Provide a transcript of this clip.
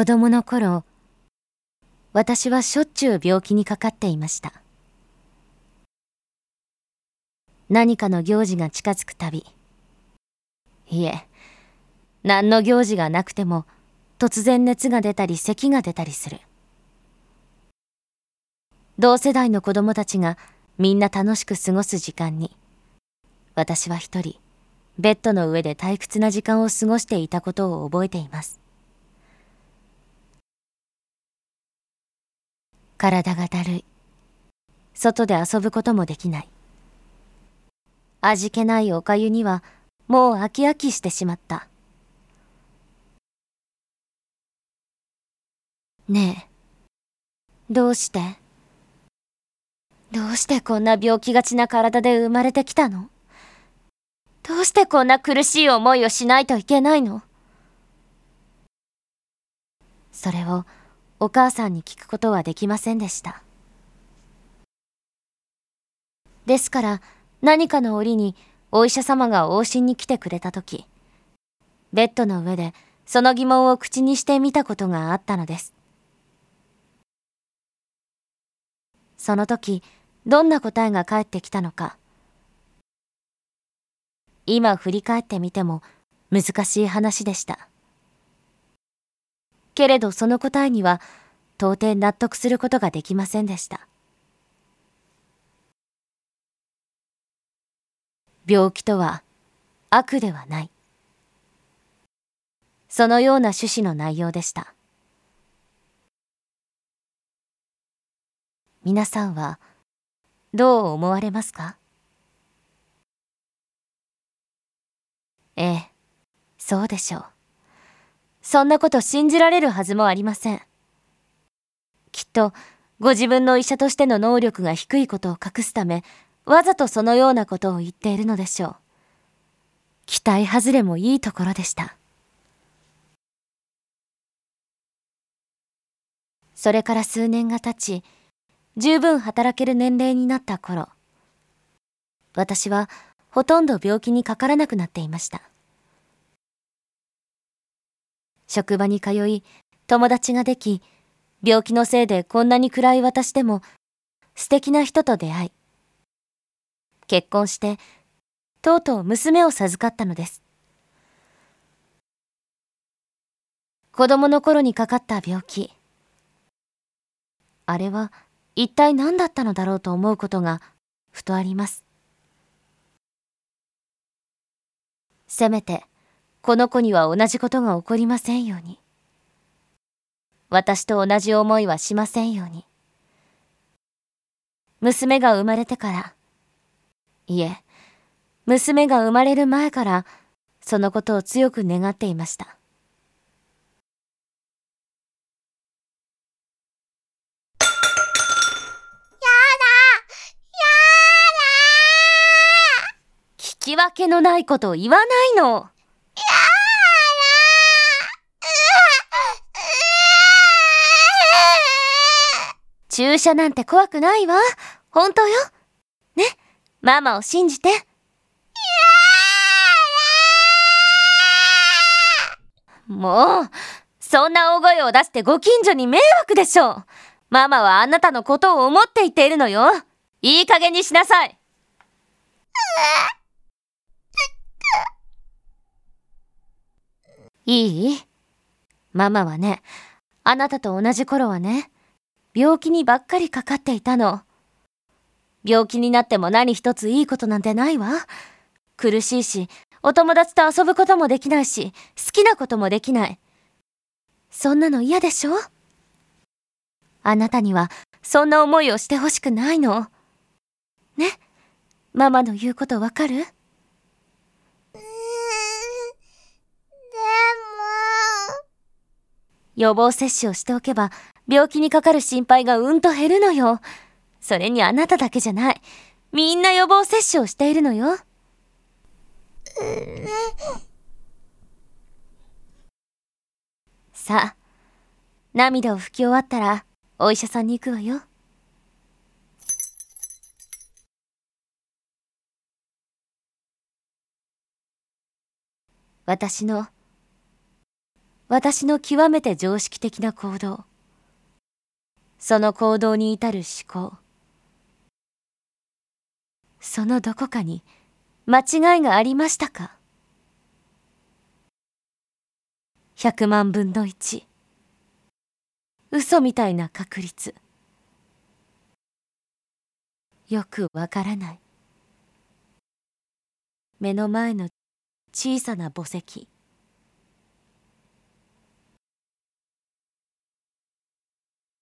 子供の頃、私はしょっちゅう病気にかかっていました。何かの行事が近づくたび、いえ、何の行事がなくても突然熱が出たり咳が出たりする。同世代の子供たちがみんな楽しく過ごす時間に、私は一人、ベッドの上で退屈な時間を過ごしていたことを覚えています。体がだるい。外で遊ぶこともできない。味気ないおかゆにはもう飽き飽きしてしまった。ねえ、どうして？どうしてこんな病気がちな体で生まれてきたの？どうしてこんな苦しい思いをしないといけないの？それをお母さんに聞くことはできませんでした。ですから何かの折にお医者様が往診に来てくれた時、ベッドの上でその疑問を口にしてみたことがあったのです。その時、どんな答えが返ってきたのか。今振り返ってみても難しい話でした。けれどその答えには到底納得することができませんでした。病気とは悪ではない。そのような趣旨の内容でした。皆さんはどう思われますか？ええ、そうでしょう。そんなこと信じられるはずもありません。きっと、ご自分の医者としての能力が低いことを隠すため、わざとそのようなことを言っているのでしょう。期待外れもいいところでした。それから数年が経ち、十分働ける年齢になった頃、私はほとんど病気にかからなくなっていました。職場に通い、友達ができ、病気のせいでこんなに暗い私でも素敵な人と出会い、結婚して、とうとう娘を授かったのです。子供の頃にかかった病気。あれは一体何だったのだろうと思うことがふとあります。せめて、この子には同じことが起こりませんように。私と同じ思いはしませんように。娘が生まれてから、いえ、娘が生まれる前から、そのことを強く願っていました。やだやだ聞き分けのないことを言わないの。注射なんて怖くないわ。本当よ。ね、ママを信じて。もう、そんな大声を出してご近所に迷惑でしょう。ママはあなたのことを思って言っているのよ。いい加減にしなさい。いい？ママはね、あなたと同じ頃はね、病気にばっかりかかっていたの。病気になっても何一ついいことなんてないわ。苦しいし、お友達と遊ぶこともできないし、好きなこともできない。そんなの嫌でしょ？あなたにはそんな思いをしてほしくないの。ね？ママの言うことわかる？予防接種をしておけば病気にかかる心配がうんと減るのよ。それにあなただけじゃない。みんな予防接種をしているのよ。さあ、涙を拭き終わったらお医者さんに行くわよ。私の私の極めて常識的な行動その行動に至る思考。そのどこかに間違いがありましたか？100万分の1嘘みたいな確率。よくわからない。目の前の小さな墓石。